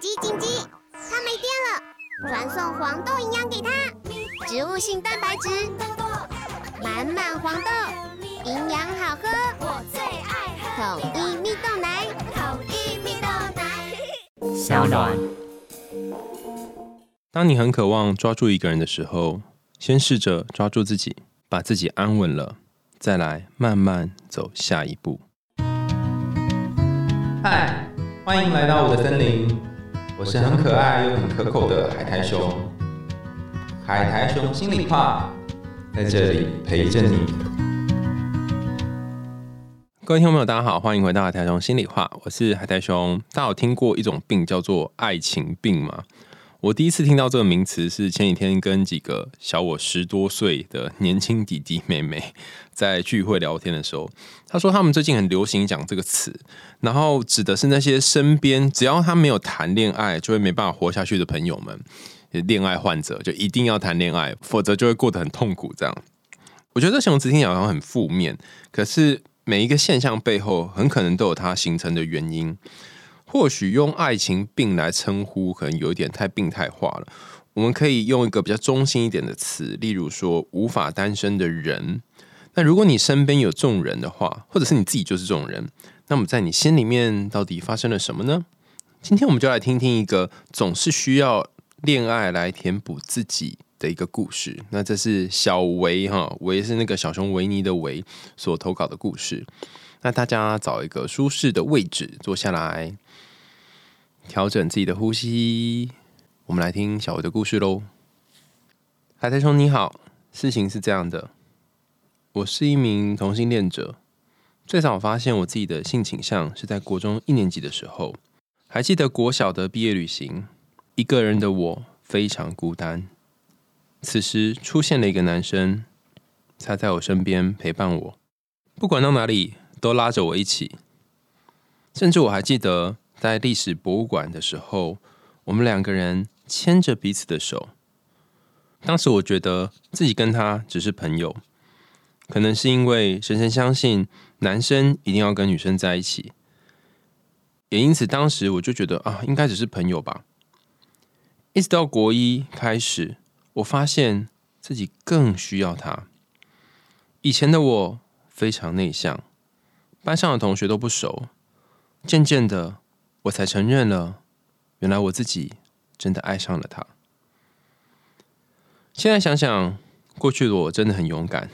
紧急紧急！它没电了，传送黄豆营养给它，植物性蛋白质，满满黄豆，营养好喝，我最爱喝统一蜜豆奶，统一蜜豆奶。小暖。当你很渴望抓住一个人的时候，先试着抓住自己，把自己安稳了，再来慢慢走下一步。嗨，欢迎来到我的森林，我是很可爱又很可口的海苔熊。海苔熊心里话，在这里陪着你。各位听众朋友，大家好，欢迎回到海苔熊心里话，我是海苔熊。大家有听过一种病叫做爱情病吗？我第一次听到这个名词是前几天跟几个小我十多岁的年轻弟弟妹妹在聚会聊天的时候，他说他们最近很流行讲这个词，然后指的是那些身边只要他没有谈恋爱就会没办法活下去的朋友们，恋爱患者就一定要谈恋爱，否则就会过得很痛苦。这样，我觉得这形容词听起来好像很负面，可是每一个现象背后很可能都有它形成的原因。或许用爱情病来称呼，可能有一点太病态化了。我们可以用一个比较中性一点的词，例如说无法单身的人。那如果你身边有这种人的话，或者是你自己就是这种人，那么在你心里面到底发生了什么呢？今天我们就来听听一个总是需要恋爱来填补自己的一个故事。那这是小维哈，维是那个小熊维尼的维所投稿的故事。那大家找一个舒适的位置坐下来。调整自己的呼吸，我们来听小维的故事喽。海苔兄你好，事情是这样的，我是一名同性恋者。最早发现我自己的性倾向是在国中一年级的时候。还记得国小的毕业旅行，一个人的我非常孤单。此时出现了一个男生，他在我身边陪伴我，不管到哪里都拉着我一起。甚至我还记得。在历史博物馆的时候，我们两个人牵着彼此的手。当时我觉得自己跟他只是朋友，可能是因为深深相信男生一定要跟女生在一起，也因此当时我就觉得啊，应该只是朋友吧。一直到国一开始，我发现自己更需要他。以前的我非常内向，班上的同学都不熟，渐渐的。我才承认了，原来我自己真的爱上了他。现在想想，过去的我真的很勇敢。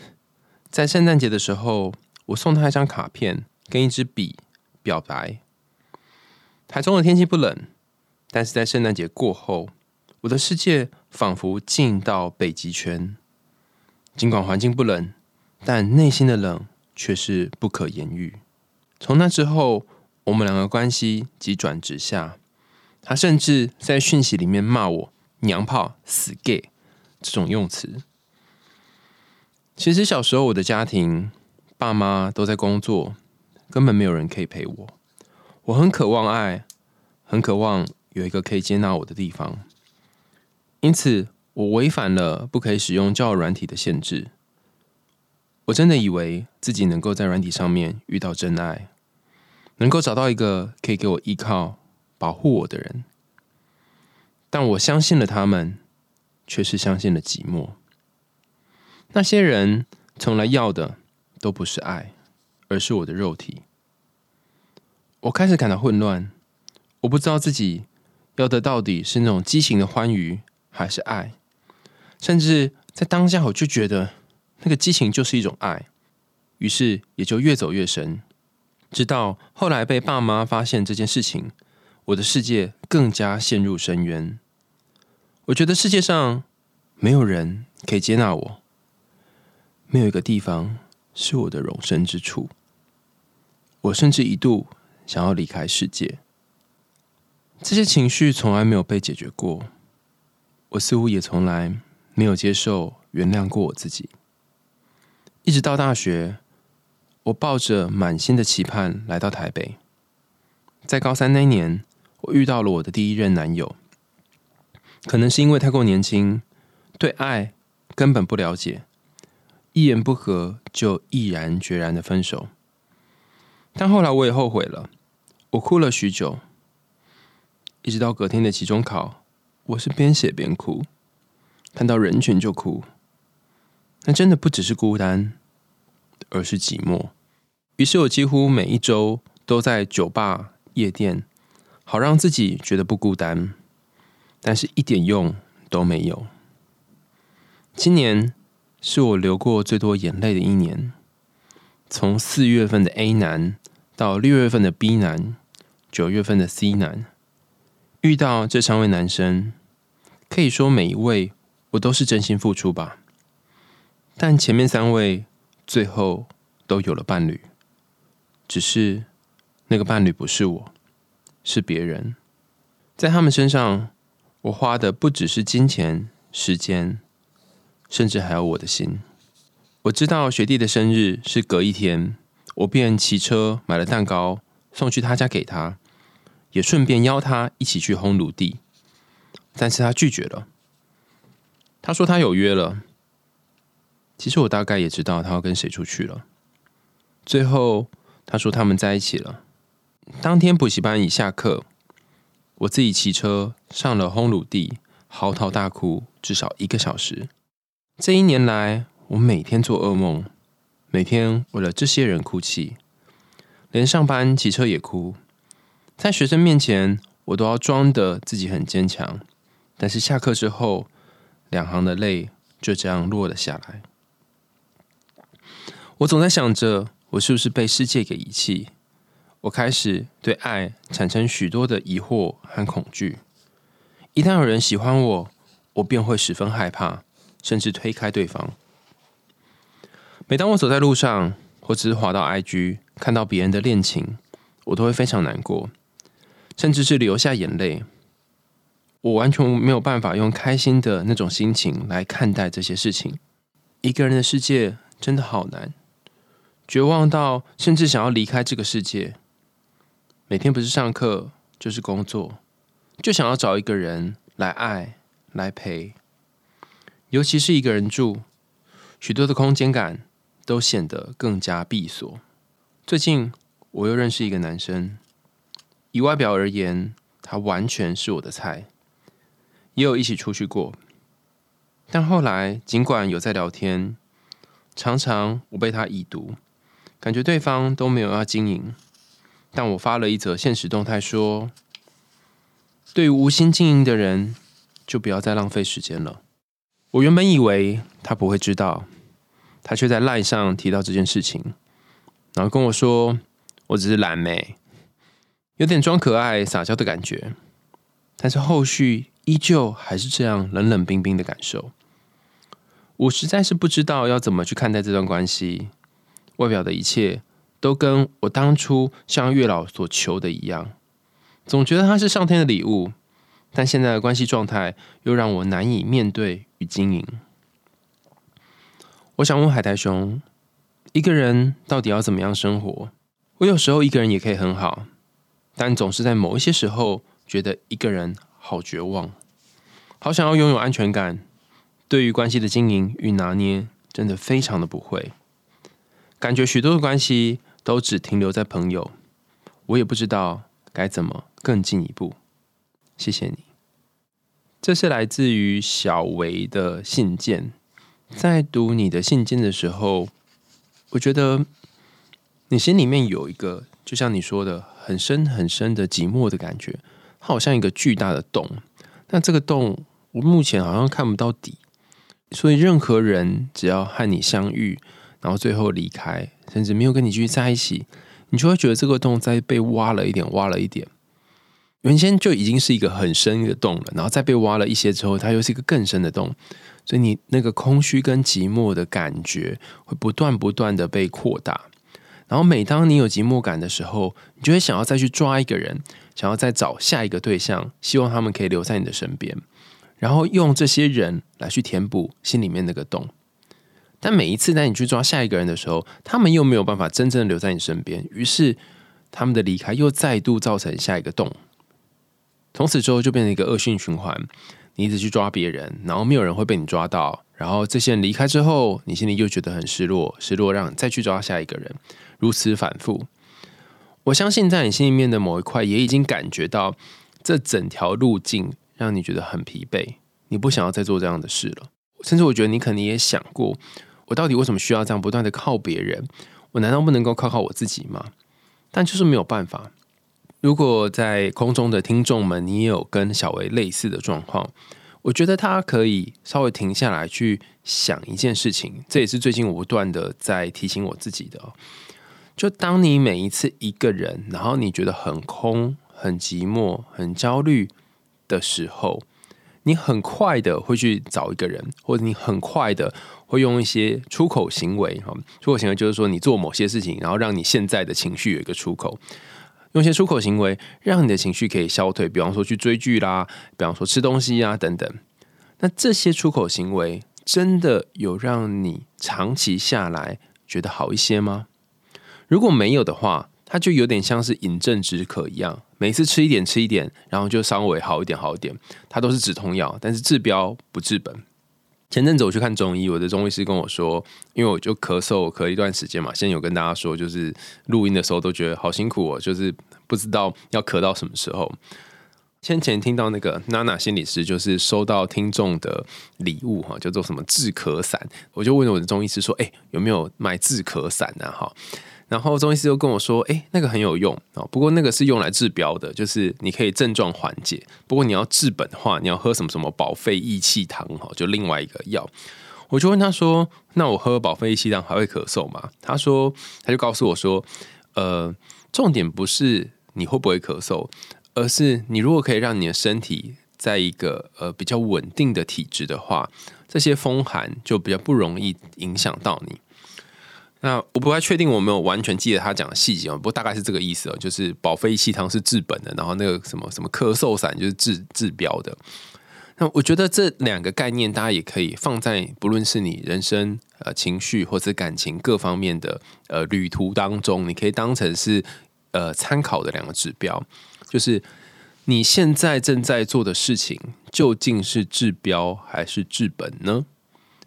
在圣诞节的时候，我送他一张卡片跟一支笔，表白。台中的天气不冷，但是在圣诞节过后，我的世界仿佛进到北极圈。尽管环境不冷，但内心的冷却是不可言喻。从那之后。我们两个关系急转直下，他甚至在讯息里面骂我“娘炮”“死 gay” 这种用词。其实小时候我的家庭，爸妈都在工作，根本没有人可以陪我。我很渴望爱，很渴望有一个可以接纳我的地方，因此我违反了不可以使用交友软体的限制。我真的以为自己能够在软体上面遇到真爱。能够找到一个可以给我依靠、保护我的人，但我相信了他们，却是相信了寂寞。那些人从来要的都不是爱，而是我的肉体。我开始感到混乱，我不知道自己要的到底是那种畸形的欢愉，还是爱。甚至在当下，我就觉得那个激情就是一种爱，于是也就越走越深。直到后来被爸妈发现这件事情，我的世界更加陷入深渊。我觉得世界上没有人可以接纳我，没有一个地方是我的容身之处。我甚至一度想要离开世界。这些情绪从来没有被解决过，我似乎也从来没有接受、原谅过我自己。一直到大学。我抱着满心的期盼来到台北，在高三那年，我遇到了我的第一任男友。可能是因为太过年轻，对爱根本不了解，一言不合就毅然决然的分手。但后来我也后悔了，我哭了许久，一直到隔天的期中考，我是边写边哭，看到人群就哭。那真的不只是孤单，而是寂寞。于是我几乎每一周都在酒吧、夜店，好让自己觉得不孤单，但是一点用都没有。今年是我流过最多眼泪的一年，从四月份的 A 男到六月份的 B 男。九月份的 C 男遇到这三位男生，可以说每一位我都是真心付出吧。但前面三位最后都有了伴侣，只是那个伴侣不是我，是别人。在他们身上，我花的不只是金钱、时间，甚至还有我的心。我知道学弟的生日是隔一天，我便骑车买了蛋糕送去他家给他。也顺便邀他一起去烘炉地，但是他拒绝了。他说他有约了。其实我大概也知道他要跟谁出去了。最后他说他们在一起了。当天补习班已下课，我自己骑车上了烘炉地，嚎啕大哭至少一个小时。这一年来，我每天做噩梦，每天为了这些人哭泣，连上班骑车也哭。在学生面前，我都要装的自己很坚强，但是下课之后，两行的泪就这样落了下来。我总在想着，我是不是被世界给遗弃？我开始对爱产生许多的疑惑和恐惧。一旦有人喜欢我，我便会十分害怕，甚至推开对方。每当我走在路上，或只是滑到 IG，看到别人的恋情，我都会非常难过。甚至是流下眼泪，我完全没有办法用开心的那种心情来看待这些事情。一个人的世界真的好难，绝望到甚至想要离开这个世界。每天不是上课就是工作，就想要找一个人来爱、来陪。尤其是一个人住，许多的空间感都显得更加闭锁。最近我又认识一个男生。以外表而言，他完全是我的菜，也有一起出去过。但后来，尽管有在聊天，常常我被他已读，感觉对方都没有要经营。但我发了一则现实动态说：“对于无心经营的人，就不要再浪费时间了。”我原本以为他不会知道，他却在赖上提到这件事情，然后跟我说：“我只是懒妹。”有点装可爱、撒娇的感觉，但是后续依旧还是这样冷冷冰冰的感受。我实在是不知道要怎么去看待这段关系。外表的一切都跟我当初向月老所求的一样，总觉得他是上天的礼物，但现在的关系状态又让我难以面对与经营。我想问海苔熊，一个人到底要怎么样生活？我有时候一个人也可以很好。但总是在某一些时候，觉得一个人好绝望，好想要拥有安全感。对于关系的经营与拿捏，真的非常的不会。感觉许多的关系都只停留在朋友，我也不知道该怎么更进一步。谢谢你。这是来自于小维的信件。在读你的信件的时候，我觉得你心里面有一个，就像你说的。很深很深的寂寞的感觉，它好像一个巨大的洞。但这个洞，我目前好像看不到底。所以，任何人只要和你相遇，然后最后离开，甚至没有跟你继续在一起，你就会觉得这个洞在被挖了一点，挖了一点。原先就已经是一个很深的洞了，然后再被挖了一些之后，它又是一个更深的洞。所以，你那个空虚跟寂寞的感觉，会不断不断的被扩大。然后每当你有寂寞感的时候，你就会想要再去抓一个人，想要再找下一个对象，希望他们可以留在你的身边，然后用这些人来去填补心里面那个洞。但每一次当你去抓下一个人的时候，他们又没有办法真正留在你身边，于是他们的离开又再度造成下一个洞。从此之后就变成一个恶性循环，你一直去抓别人，然后没有人会被你抓到。然后这些人离开之后，你心里又觉得很失落，失落让你再去抓下一个人，如此反复。我相信在你心里面的某一块也已经感觉到，这整条路径让你觉得很疲惫，你不想要再做这样的事了。甚至我觉得你可能也想过，我到底为什么需要这样不断的靠别人？我难道不能够靠靠我自己吗？但就是没有办法。如果在空中的听众们，你也有跟小维类似的状况，我觉得他可以稍微停下来去想一件事情。这也是最近我不断的在提醒我自己的。就当你每一次一个人，然后你觉得很空、很寂寞、很焦虑的时候，你很快的会去找一个人，或者你很快的会用一些出口行为。哈，出口行为就是说你做某些事情，然后让你现在的情绪有一个出口，用一些出口行为让你的情绪可以消退。比方说去追剧啦，比方说吃东西啊等等。那这些出口行为真的有让你长期下来觉得好一些吗？如果没有的话，它就有点像是饮鸩止渴一样，每次吃一点吃一点，然后就稍微好一点好一点。它都是止痛药，但是治标不治本。前阵子我去看中医，我的中医师跟我说，因为我就咳嗽咳一段时间嘛，先有跟大家说，就是录音的时候都觉得好辛苦哦，就是不知道要咳到什么时候。先前听到那个娜娜心理师就是收到听众的礼物哈，叫做什么治咳散，我就问我的中医师说，哎，有没有买治咳散呢？哈。然后中医师又跟我说：“哎，那个很有用啊，不过那个是用来治标的，就是你可以症状缓解。不过你要治本的话，你要喝什么什么保肺益气汤哈，就另外一个药。”我就问他说：“那我喝保肺益气汤还会咳嗽吗？”他说：“他就告诉我说，呃，重点不是你会不会咳嗽，而是你如果可以让你的身体在一个呃比较稳定的体质的话，这些风寒就比较不容易影响到你。”那我不太确定我没有完全记得他讲的细节哦，不过大概是这个意思哦，就是保肺气汤是治本的，然后那个什么什么咳嗽散就是治治标的。那我觉得这两个概念大家也可以放在不论是你人生呃情绪或者感情各方面的呃旅途当中，你可以当成是呃参考的两个指标，就是你现在正在做的事情究竟是治标还是治本呢？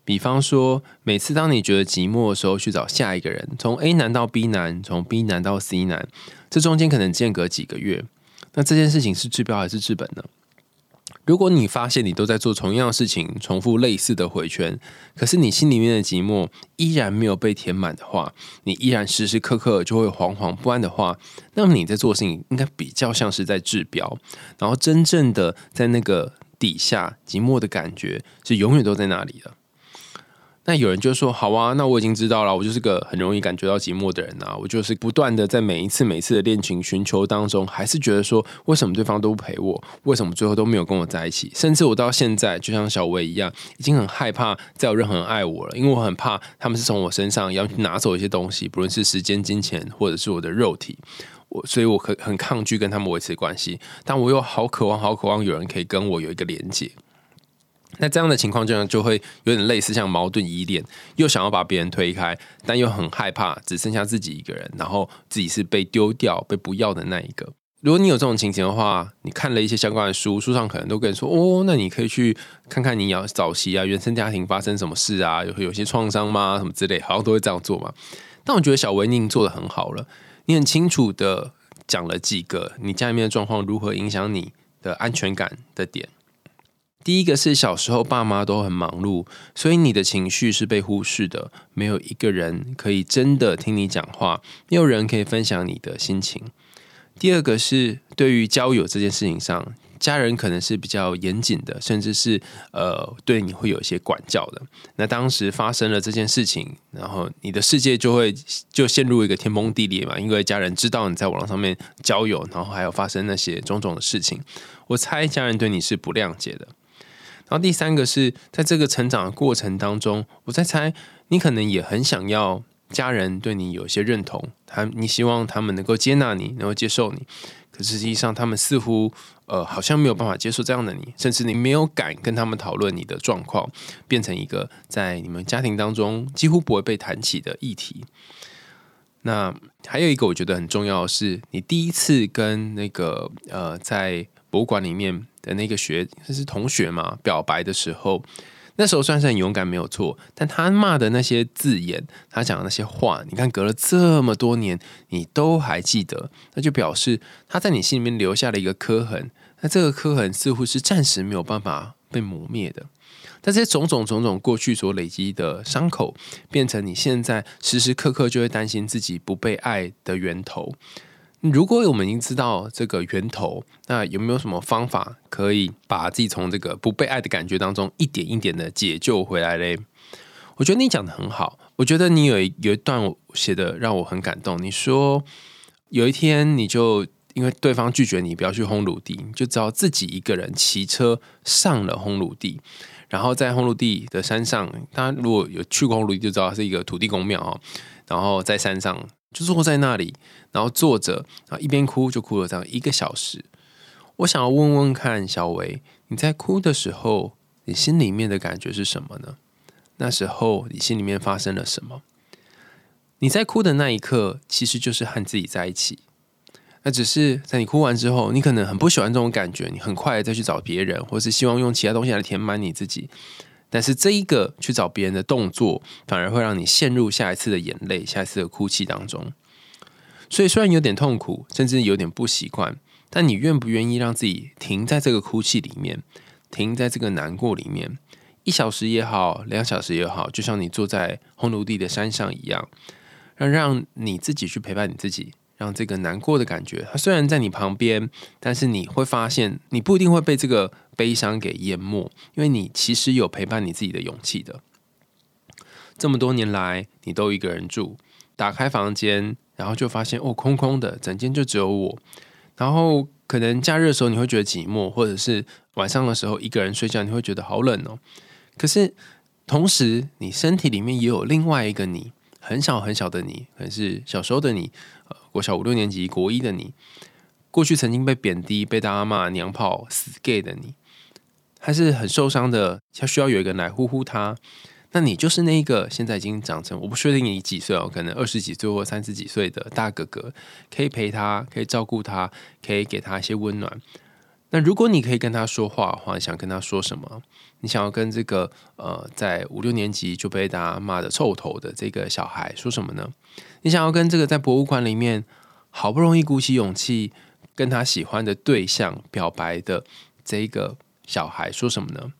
比方说，每次当你觉得寂寞的时候，去找下一个人，从 A 男到 B 男，从 B 男到 C 男，这中间可能间隔几个月。那这件事情是治标还是治本呢？如果你发现你都在做同样的事情，重复类似的回圈，可是你心里面的寂寞依然没有被填满的话，你依然时时刻刻就会惶惶不安的话，那么你在做事情应该比较像是在治标，然后真正的在那个底下寂寞的感觉是永远都在那里的。那有人就说：“好啊，那我已经知道了。我就是个很容易感觉到寂寞的人啊。我就是不断的在每一次、每次的恋情寻求当中，还是觉得说，为什么对方都不陪我？为什么最后都没有跟我在一起？甚至我到现在，就像小薇一样，已经很害怕再有任何人爱我了，因为我很怕他们是从我身上要拿走一些东西，不论是时间、金钱，或者是我的肉体。我所以，我很很抗拒跟他们维持关系，但我又好渴望、好渴望有人可以跟我有一个连接。”那这样的情况，这样就会有点类似像矛盾依恋，又想要把别人推开，但又很害怕只剩下自己一个人，然后自己是被丢掉、被不要的那一个。如果你有这种情形的话，你看了一些相关的书，书上可能都跟你说：“哦，那你可以去看看你要早期啊，原生家庭发生什么事啊，有有些创伤吗？什么之类，好像都会这样做嘛。”但我觉得小维宁做的很好了，你很清楚的讲了几个你家里面的状况如何影响你的安全感的点。第一个是小时候爸妈都很忙碌，所以你的情绪是被忽视的，没有一个人可以真的听你讲话，没有人可以分享你的心情。第二个是对于交友这件事情上，家人可能是比较严谨的，甚至是呃对你会有一些管教的。那当时发生了这件事情，然后你的世界就会就陷入一个天崩地裂嘛，因为家人知道你在网络上面交友，然后还有发生那些种种的事情，我猜家人对你是不谅解的。然后第三个是在这个成长的过程当中，我在猜你可能也很想要家人对你有一些认同，他你希望他们能够接纳你，能够接受你，可实际上他们似乎呃好像没有办法接受这样的你，甚至你没有敢跟他们讨论你的状况，变成一个在你们家庭当中几乎不会被谈起的议题。那还有一个我觉得很重要的是，你第一次跟那个呃在博物馆里面。的那个学是同学嘛，表白的时候，那时候算是很勇敢，没有错。但他骂的那些字眼，他讲的那些话，你看隔了这么多年，你都还记得，那就表示他在你心里面留下了一个刻痕。那这个刻痕似乎是暂时没有办法被磨灭的。但这些种种种种过去所累积的伤口，变成你现在时时刻刻就会担心自己不被爱的源头。如果我们已经知道这个源头，那有没有什么方法可以把自己从这个不被爱的感觉当中一点一点的解救回来嘞？我觉得你讲的很好，我觉得你有一有一段写的让我很感动。你说有一天你就因为对方拒绝你不要去烘炉地，就只好自己一个人骑车上了烘炉地。然后在烘炉地的山上，大家如果有去过烘炉地，就知道是一个土地公庙哦。然后在山上就坐在那里，然后坐着，然后一边哭就哭了这样一个小时。我想要问问看，小维，你在哭的时候，你心里面的感觉是什么呢？那时候你心里面发生了什么？你在哭的那一刻，其实就是和自己在一起。那只是在你哭完之后，你可能很不喜欢这种感觉，你很快再去找别人，或是希望用其他东西来填满你自己。但是这一个去找别人的动作，反而会让你陷入下一次的眼泪、下一次的哭泣当中。所以虽然有点痛苦，甚至有点不习惯，但你愿不愿意让自己停在这个哭泣里面，停在这个难过里面，一小时也好，两小时也好，就像你坐在红炉地的山上一样，让让你自己去陪伴你自己。让这个难过的感觉，它虽然在你旁边，但是你会发现，你不一定会被这个悲伤给淹没，因为你其实有陪伴你自己的勇气的。这么多年来，你都一个人住，打开房间，然后就发现哦，空空的，整间就只有我。然后可能假日的时候你会觉得寂寞，或者是晚上的时候一个人睡觉，你会觉得好冷哦。可是同时，你身体里面也有另外一个你，很小很小的你，可是小时候的你。呃国小五六年级、国一的你，过去曾经被贬低、被大家骂娘炮、死 gay 的你，还是很受伤的，他需要有一个人来呼呼他。那你就是那一个现在已经长成，我不确定你几岁哦，可能二十几岁或三十几岁的大哥哥，可以陪他，可以照顾他，可以给他一些温暖。那如果你可以跟他说话的话，想跟他说什么？你想要跟这个呃，在五六年级就被大家骂的臭头的这个小孩说什么呢？你想要跟这个在博物馆里面好不容易鼓起勇气跟他喜欢的对象表白的这个小孩说什么呢？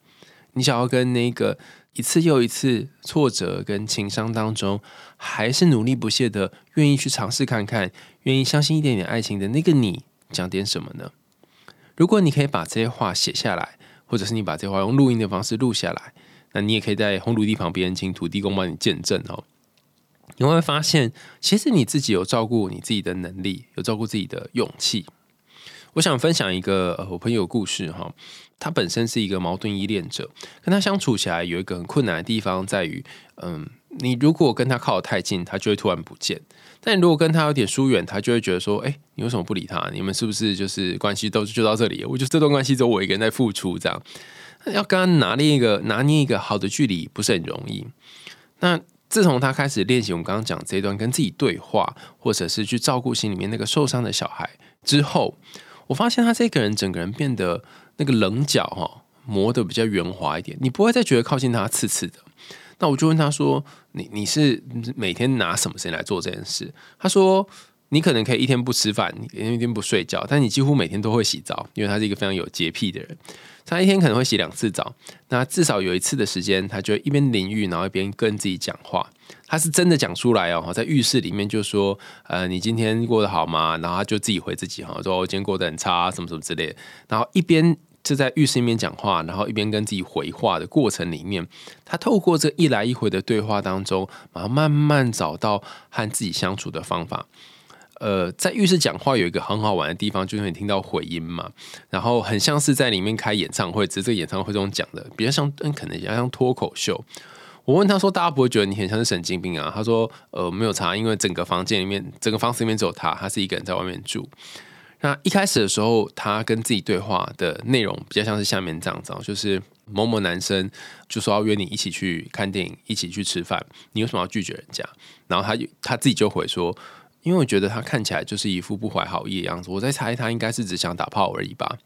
你想要跟那个一次又一次挫折跟情伤当中，还是努力不懈的愿意去尝试看看，愿意相信一点点爱情的那个你讲点什么呢？如果你可以把这些话写下来，或者是你把这些话用录音的方式录下来，那你也可以在红土地旁边请土地公帮你见证哦。你会发现，其实你自己有照顾你自己的能力，有照顾自己的勇气。我想分享一个呃，我朋友故事哈。他本身是一个矛盾依恋者，跟他相处起来有一个很困难的地方在于，嗯，你如果跟他靠得太近，他就会突然不见；但如果跟他有点疏远，他就会觉得说，哎，你为什么不理他？你们是不是就是关系都就到这里？我觉得这段关系只有我一个人在付出，这样要跟他拿捏一个拿捏一个好的距离，不是很容易。那自从他开始练习我们刚刚讲这一段跟自己对话，或者是去照顾心里面那个受伤的小孩之后，我发现他这个人整个人变得那个棱角哈磨得比较圆滑一点，你不会再觉得靠近他刺刺的。那我就问他说：“你你是每天拿什么时间来做这件事？”他说：“你可能可以一天不吃饭，一天不睡觉，但你几乎每天都会洗澡，因为他是一个非常有洁癖的人。”他一天可能会洗两次澡，那至少有一次的时间，他就一边淋浴，然后一边跟自己讲话。他是真的讲出来哦，在浴室里面就说：“呃，你今天过得好吗？”然后他就自己回自己哈，说：“我今天过得很差，什么什么之类。”然后一边是在浴室里面讲话，然后一边跟自己回话的过程里面，他透过这一来一回的对话当中，然后慢慢找到和自己相处的方法。呃，在浴室讲话有一个很好玩的地方，就是你听到回音嘛，然后很像是在里面开演唱会，只是这个演唱会中讲的比较像，嗯，可能比较像脱口秀。我问他说：“大家不会觉得你很像是神经病啊？”他说：“呃，没有差，因为整个房间里面，整个房子里面只有他，他是一个人在外面住。那一开始的时候，他跟自己对话的内容比较像是下面这样子，就是某某男生就说要约你一起去看电影，一起去吃饭，你为什么要拒绝人家？然后他就他自己就回说。”因为我觉得他看起来就是一副不怀好意的样子，我在猜他应该是只想打炮而已吧？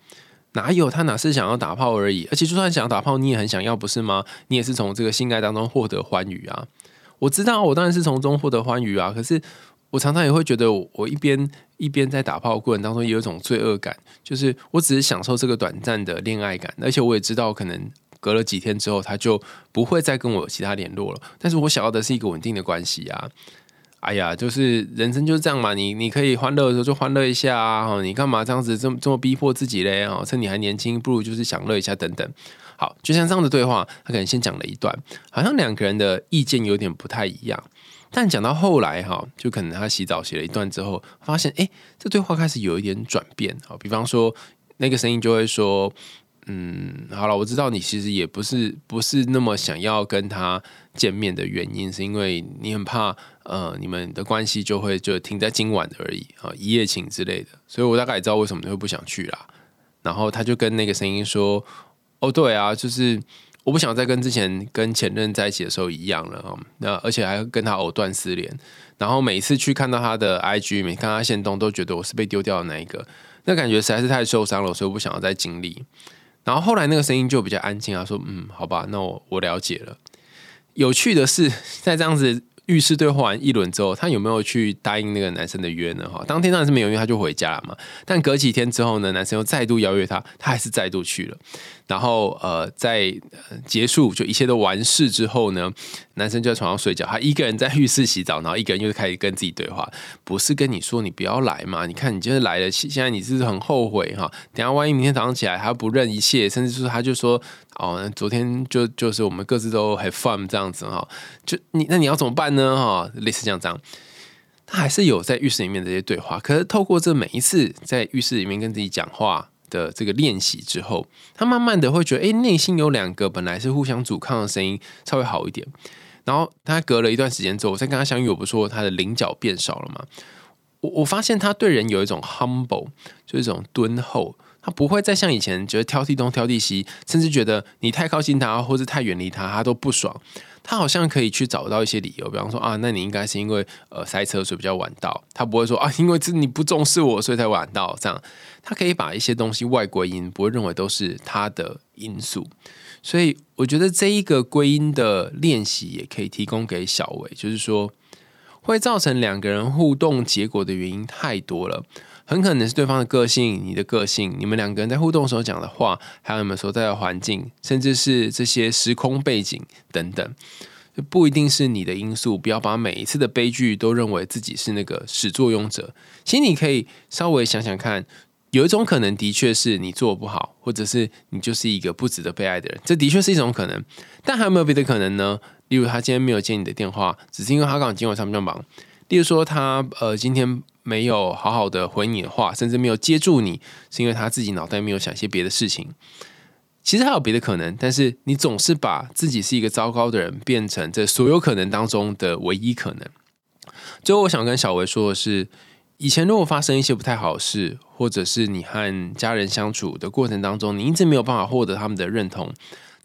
哪有他哪是想要打炮而已？而且就算想打炮，你也很想要，不是吗？你也是从这个性爱当中获得欢愉啊！我知道，我当然是从中获得欢愉啊！可是我常常也会觉得，我一边一边在打炮过程当中，有一种罪恶感，就是我只是享受这个短暂的恋爱感，而且我也知道，可能隔了几天之后，他就不会再跟我有其他联络了。但是我想要的是一个稳定的关系啊！哎呀，就是人生就是这样嘛，你你可以欢乐的时候就欢乐一下啊！你干嘛这样子这么这么逼迫自己嘞？哦，趁你还年轻，不如就是享乐一下等等。好，就像这样的对话，他可能先讲了一段，好像两个人的意见有点不太一样。但讲到后来哈，就可能他洗澡洗了一段之后，发现哎，这对话开始有一点转变啊。比方说，那个声音就会说：“嗯，好了，我知道你其实也不是不是那么想要跟他见面的原因，是因为你很怕呃，你们的关系就会就停在今晚而已啊，一夜情之类的。所以我大概也知道为什么你会不想去啦。然后他就跟那个声音说：“哦，对啊，就是。”我不想再跟之前跟前任在一起的时候一样了啊！那而且还跟他藕断丝连，然后每次去看到他的 IG，每看他现动，都觉得我是被丢掉的那一个，那感觉实在是太受伤了，所以我不想要再经历。然后后来那个声音就比较安静啊，说：“嗯，好吧，那我我了解了。”有趣的是，在这样子。浴室对话完一轮之后，他有没有去答应那个男生的约呢？哈，当天当然是没有，因为他就回家了嘛。但隔几天之后呢，男生又再度邀约他，他还是再度去了。然后呃，在结束就一切都完事之后呢，男生就在床上睡觉，他一个人在浴室洗澡，然后一个人又开始跟自己对话。不是跟你说你不要来嘛？你看你就是来了，现在你是很后悔哈。等下万一明天早上起来他不认一切，甚至是他就说哦，昨天就就是我们各自都很 fun 这样子哈。就你那你要怎么办呢？哈，类似这样这样，他还是有在浴室里面这些对话。可是透过这每一次在浴室里面跟自己讲话。的这个练习之后，他慢慢的会觉得，哎，内心有两个本来是互相阻抗的声音稍微好一点。然后他隔了一段时间之后，我再跟他相遇，我不说他的棱角变少了吗？我我发现他对人有一种 humble，就是一种敦厚。他不会再像以前觉得挑剔东挑剔西，甚至觉得你太靠近他或者太远离他，他都不爽。他好像可以去找到一些理由，比方说啊，那你应该是因为呃塞车所以比较晚到。他不会说啊，因为这你不重视我所以才晚到。这样，他可以把一些东西外归因，不会认为都是他的因素。所以我觉得这一个归因的练习也可以提供给小维，就是说会造成两个人互动结果的原因太多了。很可能是对方的个性，你的个性，你们两个人在互动时候讲的话，还有你们所在的环境，甚至是这些时空背景等等，不一定是你的因素。不要把每一次的悲剧都认为自己是那个始作俑者。其实你可以稍微想想看，有一种可能的确是你做不好，或者是你就是一个不值得被爱的人，这的确是一种可能。但还有没有别的可能呢？例如他今天没有接你的电话，只是因为他刚今晚上比较忙。例如说他呃今天。没有好好的回你的话，甚至没有接住你，是因为他自己脑袋没有想些别的事情。其实还有别的可能，但是你总是把自己是一个糟糕的人，变成这所有可能当中的唯一可能。最后，我想跟小维说的是，以前如果发生一些不太好的事，或者是你和家人相处的过程当中，你一直没有办法获得他们的认同。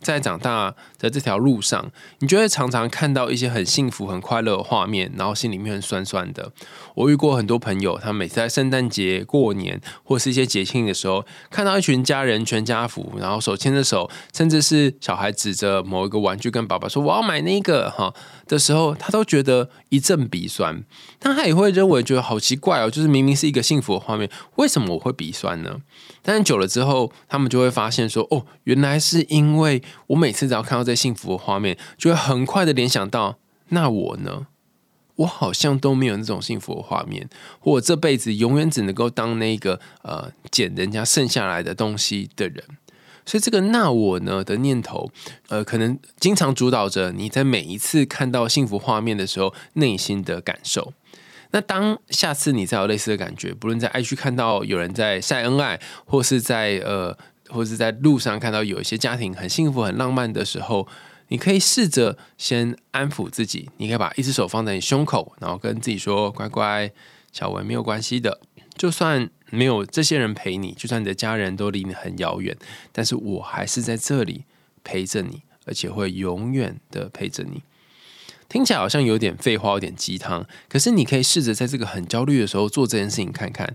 在长大的这条路上，你就会常常看到一些很幸福、很快乐的画面，然后心里面很酸酸的。我遇过很多朋友，他每次在圣诞节、过年或是一些节庆的时候，看到一群家人全家福，然后手牵着手，甚至是小孩指着某一个玩具跟爸爸说：“我要买那个。”哈的时候，他都觉得一阵鼻酸。但他也会认为觉得好奇怪哦，就是明明是一个幸福的画面，为什么我会鼻酸呢？但久了之后，他们就会发现说：“哦，原来是因为。”我每次只要看到这幸福的画面，就会很快的联想到，那我呢？我好像都没有那种幸福的画面，我这辈子永远只能够当那个呃捡人家剩下来的东西的人。所以这个“那我呢”的念头，呃，可能经常主导着你在每一次看到幸福画面的时候内心的感受。那当下次你再有类似的感觉，不论在爱去看到有人在晒恩爱，或是在呃。或是在路上看到有一些家庭很幸福、很浪漫的时候，你可以试着先安抚自己。你可以把一只手放在你胸口，然后跟自己说：“乖乖，小文没有关系的。就算没有这些人陪你，就算你的家人都离你很遥远，但是我还是在这里陪着你，而且会永远的陪着你。”听起来好像有点废话，有点鸡汤。可是你可以试着在这个很焦虑的时候做这件事情看看。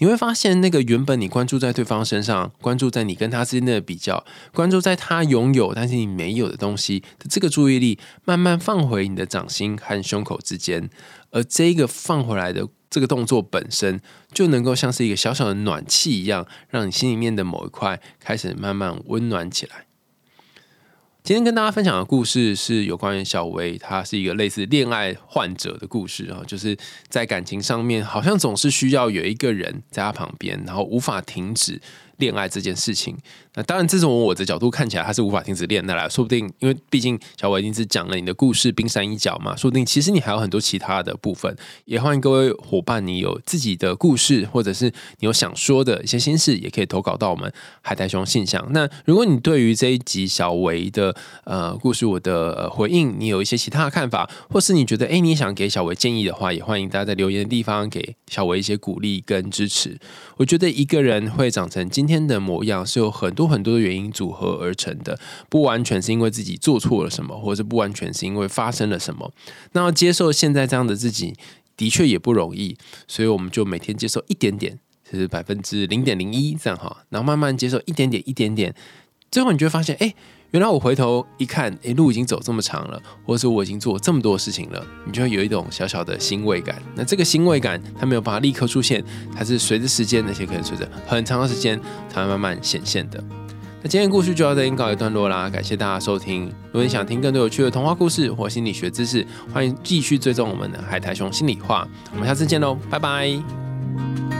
你会发现，那个原本你关注在对方身上，关注在你跟他之间的比较，关注在他拥有但是你没有的东西的这个注意力，慢慢放回你的掌心和胸口之间，而这个放回来的这个动作本身，就能够像是一个小小的暖气一样，让你心里面的某一块开始慢慢温暖起来。今天跟大家分享的故事是有关于小薇，她是一个类似恋爱患者的故事啊，就是在感情上面，好像总是需要有一个人在她旁边，然后无法停止。恋爱这件事情，那当然，这从我的角度看起来，他是无法停止恋爱了。说不定，因为毕竟小伟已经是讲了你的故事冰山一角嘛，说不定其实你还有很多其他的部分。也欢迎各位伙伴，你有自己的故事，或者是你有想说的一些心事，也可以投稿到我们海苔熊信箱。那如果你对于这一集小维的呃故事，我的回应，你有一些其他的看法，或是你觉得哎，你想给小维建议的话，也欢迎大家在留言的地方给小维一些鼓励跟支持。我觉得一个人会长成今天的模样，是有很多很多的原因组合而成的，不完全是因为自己做错了什么，或者不完全是因为发生了什么。那要接受现在这样的自己，的确也不容易，所以我们就每天接受一点点，就是百分之零点零一这样哈，然后慢慢接受一点点一点点，最后你就会发现，哎。原来我回头一看，诶，路已经走这么长了，或者说我已经做这么多事情了，你就会有一种小小的欣慰感。那这个欣慰感，它没有办法立刻出现，它是随着时间，那些可能随着很长的时间才会慢慢显现的。那今天的故事就要这里告一段落啦，感谢大家收听。如果你想听更多有趣的童话故事或心理学知识，欢迎继续追踪我们的海苔熊心里话。我们下次见喽，拜拜。